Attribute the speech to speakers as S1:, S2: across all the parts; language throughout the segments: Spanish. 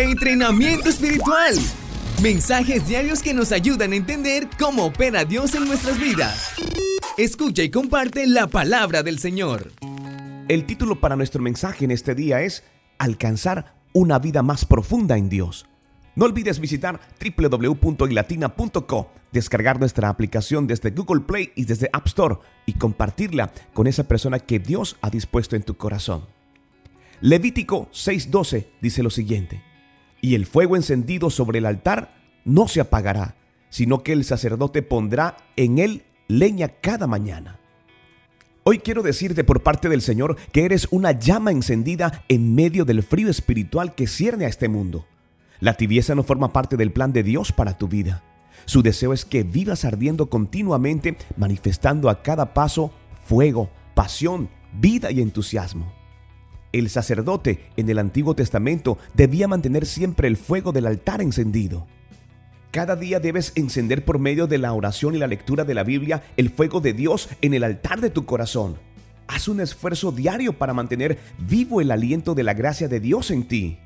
S1: Entrenamiento espiritual. Mensajes diarios que nos ayudan a entender cómo opera Dios en nuestras vidas. Escucha y comparte la palabra del Señor.
S2: El título para nuestro mensaje en este día es Alcanzar una vida más profunda en Dios. No olvides visitar www.ilatina.co, descargar nuestra aplicación desde Google Play y desde App Store y compartirla con esa persona que Dios ha dispuesto en tu corazón. Levítico 6:12 dice lo siguiente, y el fuego encendido sobre el altar no se apagará, sino que el sacerdote pondrá en él leña cada mañana. Hoy quiero decirte por parte del Señor que eres una llama encendida en medio del frío espiritual que cierne a este mundo. La tibieza no forma parte del plan de Dios para tu vida. Su deseo es que vivas ardiendo continuamente, manifestando a cada paso fuego, pasión, vida y entusiasmo. El sacerdote en el Antiguo Testamento debía mantener siempre el fuego del altar encendido. Cada día debes encender por medio de la oración y la lectura de la Biblia el fuego de Dios en el altar de tu corazón. Haz un esfuerzo diario para mantener vivo el aliento de la gracia de Dios en ti.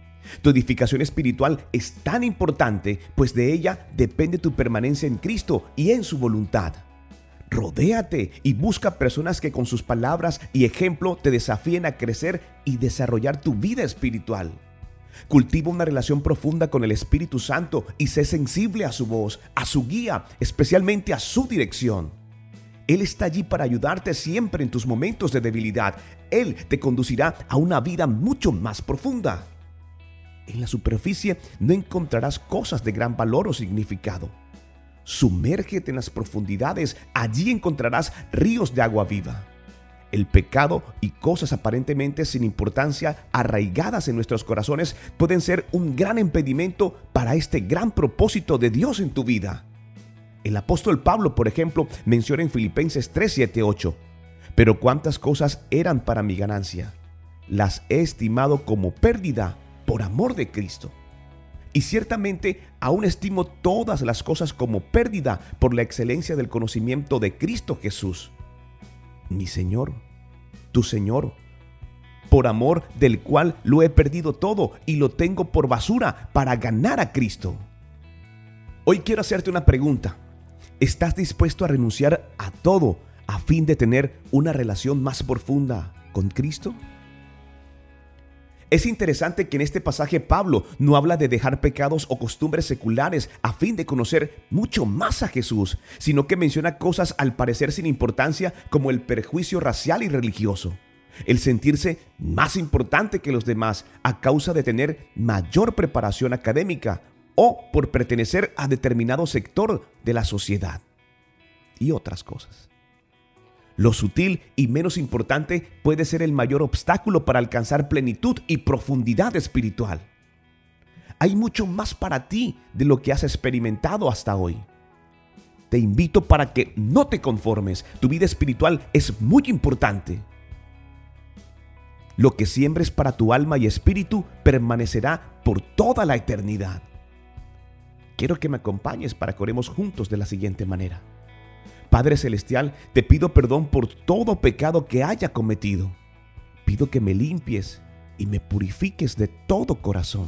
S2: Tu edificación espiritual es tan importante, pues de ella depende tu permanencia en Cristo y en su voluntad. Rodéate y busca personas que con sus palabras y ejemplo te desafíen a crecer y desarrollar tu vida espiritual. Cultiva una relación profunda con el Espíritu Santo y sé sensible a su voz, a su guía, especialmente a su dirección. Él está allí para ayudarte siempre en tus momentos de debilidad. Él te conducirá a una vida mucho más profunda. En la superficie no encontrarás cosas de gran valor o significado. Sumérgete en las profundidades, allí encontrarás ríos de agua viva. El pecado y cosas aparentemente sin importancia arraigadas en nuestros corazones pueden ser un gran impedimento para este gran propósito de Dios en tu vida. El apóstol Pablo, por ejemplo, menciona en Filipenses 3, 7, 8, pero cuántas cosas eran para mi ganancia, las he estimado como pérdida por amor de Cristo. Y ciertamente aún estimo todas las cosas como pérdida por la excelencia del conocimiento de Cristo Jesús, mi Señor, tu Señor, por amor del cual lo he perdido todo y lo tengo por basura para ganar a Cristo. Hoy quiero hacerte una pregunta. ¿Estás dispuesto a renunciar a todo a fin de tener una relación más profunda con Cristo? Es interesante que en este pasaje Pablo no habla de dejar pecados o costumbres seculares a fin de conocer mucho más a Jesús, sino que menciona cosas al parecer sin importancia como el perjuicio racial y religioso, el sentirse más importante que los demás a causa de tener mayor preparación académica o por pertenecer a determinado sector de la sociedad y otras cosas. Lo sutil y menos importante puede ser el mayor obstáculo para alcanzar plenitud y profundidad espiritual. Hay mucho más para ti de lo que has experimentado hasta hoy. Te invito para que no te conformes. Tu vida espiritual es muy importante. Lo que siembres para tu alma y espíritu permanecerá por toda la eternidad. Quiero que me acompañes para que oremos juntos de la siguiente manera. Padre Celestial, te pido perdón por todo pecado que haya cometido. Pido que me limpies y me purifiques de todo corazón.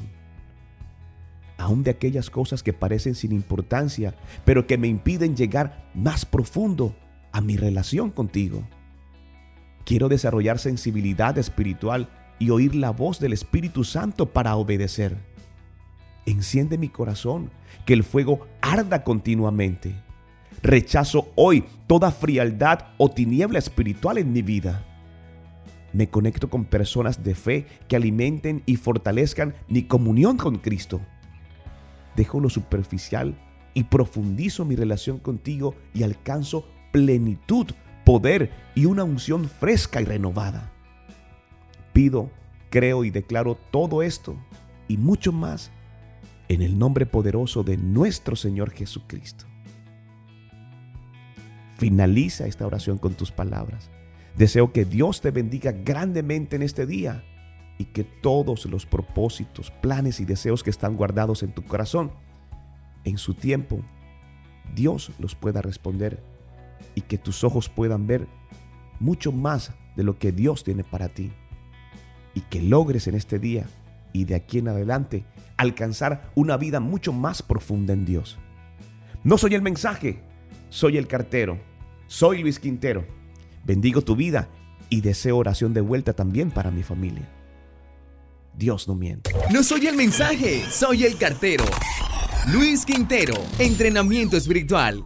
S2: Aún de aquellas cosas que parecen sin importancia, pero que me impiden llegar más profundo a mi relación contigo. Quiero desarrollar sensibilidad espiritual y oír la voz del Espíritu Santo para obedecer. Enciende mi corazón, que el fuego arda continuamente Rechazo hoy toda frialdad o tiniebla espiritual en mi vida. Me conecto con personas de fe que alimenten y fortalezcan mi comunión con Cristo. Dejo lo superficial y profundizo mi relación contigo y alcanzo plenitud, poder y una unción fresca y renovada. Pido, creo y declaro todo esto y mucho más en el nombre poderoso de nuestro Señor Jesucristo. Finaliza esta oración con tus palabras. Deseo que Dios te bendiga grandemente en este día y que todos los propósitos, planes y deseos que están guardados en tu corazón, en su tiempo, Dios los pueda responder y que tus ojos puedan ver mucho más de lo que Dios tiene para ti y que logres en este día y de aquí en adelante alcanzar una vida mucho más profunda en Dios. No soy el mensaje, soy el cartero, soy Luis Quintero. Bendigo tu vida y deseo oración de vuelta también para mi familia. Dios no miente.
S1: No soy el mensaje, soy el cartero. Luis Quintero, entrenamiento espiritual.